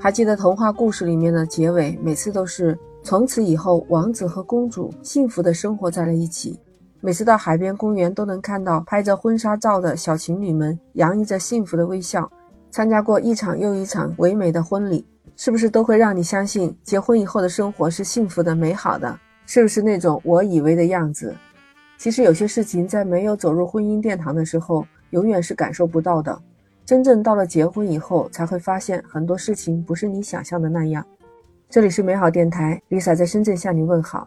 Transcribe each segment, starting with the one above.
还记得童话故事里面的结尾，每次都是从此以后，王子和公主幸福的生活在了一起。每次到海边公园，都能看到拍着婚纱照的小情侣们，洋溢着幸福的微笑，参加过一场又一场唯美的婚礼，是不是都会让你相信结婚以后的生活是幸福的、美好的？是不是那种我以为的样子？其实有些事情在没有走入婚姻殿堂的时候，永远是感受不到的。真正到了结婚以后，才会发现很多事情不是你想象的那样。这里是美好电台，Lisa 在深圳向你问好。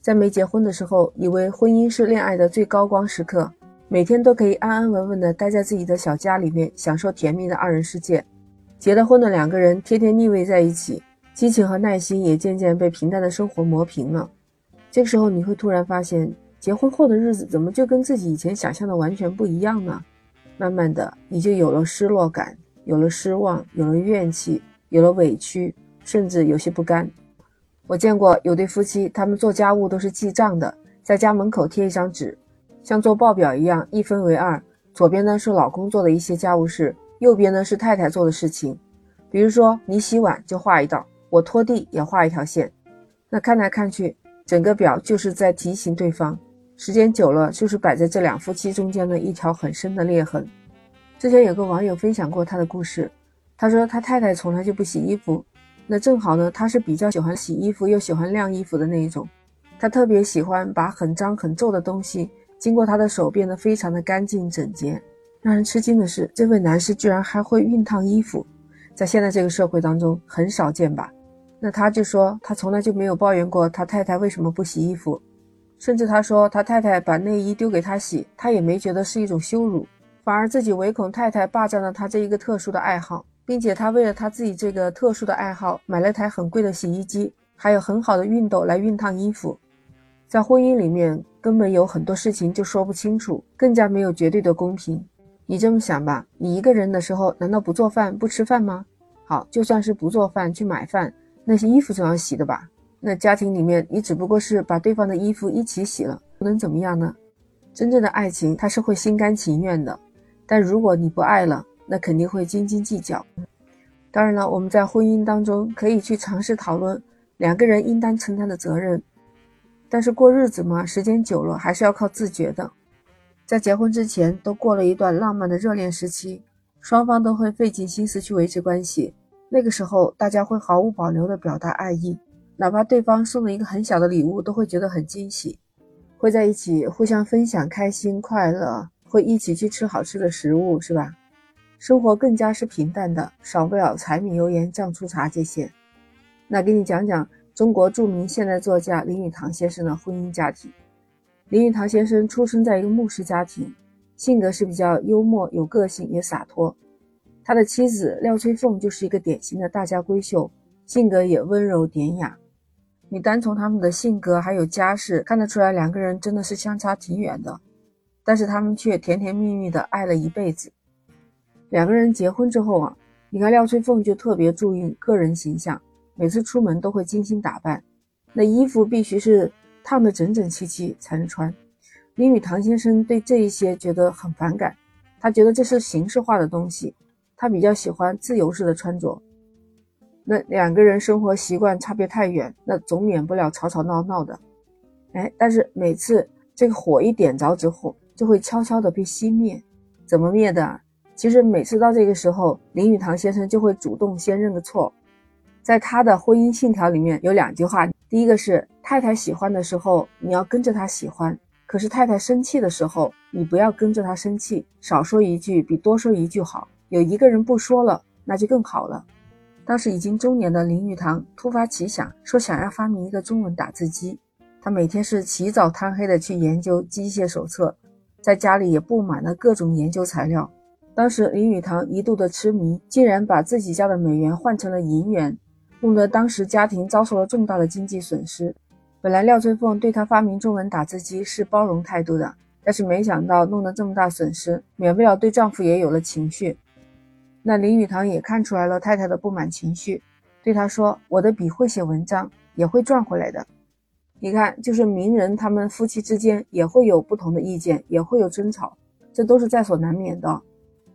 在没结婚的时候，以为婚姻是恋爱的最高光时刻，每天都可以安安稳稳的待在自己的小家里面，享受甜蜜的二人世界。结了婚的两个人天天腻味在一起，激情和耐心也渐渐被平淡的生活磨平了。这个时候，你会突然发现，结婚后的日子怎么就跟自己以前想象的完全不一样呢？慢慢的，你就有了失落感，有了失望，有了怨气，有了委屈，甚至有些不甘。我见过有对夫妻，他们做家务都是记账的，在家门口贴一张纸，像做报表一样，一分为二。左边呢是老公做的一些家务事，右边呢是太太做的事情。比如说你洗碗就画一道，我拖地也画一条线。那看来看去，整个表就是在提醒对方。时间久了，就是摆在这两夫妻中间的一条很深的裂痕。之前有个网友分享过他的故事，他说他太太从来就不洗衣服，那正好呢，他是比较喜欢洗衣服又喜欢晾衣服的那一种，他特别喜欢把很脏很皱的东西经过他的手变得非常的干净整洁。让人吃惊的是，这位男士居然还会熨烫衣服，在现在这个社会当中很少见吧？那他就说他从来就没有抱怨过他太太为什么不洗衣服。甚至他说，他太太把内衣丢给他洗，他也没觉得是一种羞辱，反而自己唯恐太太霸占了他这一个特殊的爱好，并且他为了他自己这个特殊的爱好，买了台很贵的洗衣机，还有很好的熨斗来熨烫衣服。在婚姻里面，根本有很多事情就说不清楚，更加没有绝对的公平。你这么想吧，你一个人的时候，难道不做饭不吃饭吗？好，就算是不做饭去买饭，那些衣服总要洗的吧？那家庭里面，你只不过是把对方的衣服一起洗了，又能怎么样呢？真正的爱情，他是会心甘情愿的。但如果你不爱了，那肯定会斤斤计较。当然了，我们在婚姻当中可以去尝试讨论两个人应当承担的责任。但是过日子嘛，时间久了还是要靠自觉的。在结婚之前，都过了一段浪漫的热恋时期，双方都会费尽心思去维持关系。那个时候，大家会毫无保留地表达爱意。哪怕对方送了一个很小的礼物，都会觉得很惊喜，会在一起互相分享开心快乐，会一起去吃好吃的食物，是吧？生活更加是平淡的，少不了柴米油盐酱醋茶这些。那给你讲讲中国著名现代作家林语堂先生的婚姻家庭。林语堂先生出生在一个牧师家庭，性格是比较幽默、有个性，也洒脱。他的妻子廖翠凤就是一个典型的大家闺秀，性格也温柔典雅。你单从他们的性格还有家世看得出来，两个人真的是相差挺远的，但是他们却甜甜蜜蜜的爱了一辈子。两个人结婚之后啊，你看廖翠凤就特别注意个人形象，每次出门都会精心打扮，那衣服必须是烫得整整齐齐才能穿。林语堂先生对这一些觉得很反感，他觉得这是形式化的东西，他比较喜欢自由式的穿着。那两个人生活习惯差别太远，那总免不了吵吵闹闹的。哎，但是每次这个火一点着之后，就会悄悄的被熄灭。怎么灭的？其实每次到这个时候，林语堂先生就会主动先认个错。在他的婚姻信条里面有两句话，第一个是太太喜欢的时候，你要跟着她喜欢；可是太太生气的时候，你不要跟着她生气，少说一句比多说一句好。有一个人不说了，那就更好了。当时已经中年的林语堂突发奇想，说想要发明一个中文打字机。他每天是起早贪黑的去研究机械手册，在家里也布满了各种研究材料。当时林语堂一度的痴迷，竟然把自己家的美元换成了银元，弄得当时家庭遭受了重大的经济损失。本来廖翠凤对他发明中文打字机是包容态度的，但是没想到弄得这么大损失，免不了对丈夫也有了情绪。那林语堂也看出来了太太的不满情绪，对他说：“我的笔会写文章，也会赚回来的。你看，就是名人他们夫妻之间也会有不同的意见，也会有争吵，这都是在所难免的。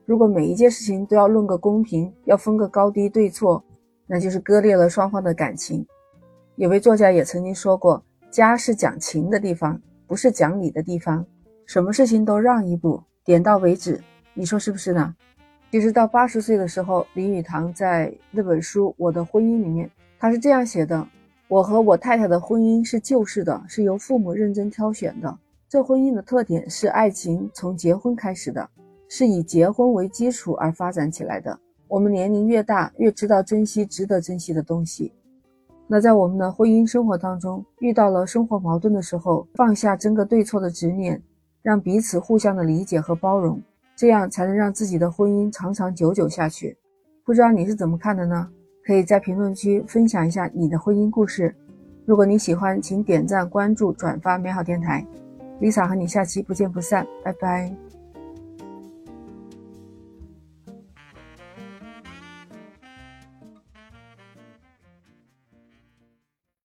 如果每一件事情都要论个公平，要分个高低对错，那就是割裂了双方的感情。有位作家也曾经说过，家是讲情的地方，不是讲理的地方。什么事情都让一步，点到为止，你说是不是呢？其实到八十岁的时候，林语堂在那本书《我的婚姻》里面，他是这样写的：我和我太太的婚姻是旧式的，是由父母认真挑选的。这婚姻的特点是爱情从结婚开始的，是以结婚为基础而发展起来的。我们年龄越大，越知道珍惜值得珍惜的东西。那在我们的婚姻生活当中，遇到了生活矛盾的时候，放下争个对错的执念。让彼此互相的理解和包容，这样才能让自己的婚姻长长久久下去。不知道你是怎么看的呢？可以在评论区分享一下你的婚姻故事。如果你喜欢，请点赞、关注、转发美好电台。Lisa 和你下期不见不散，拜拜。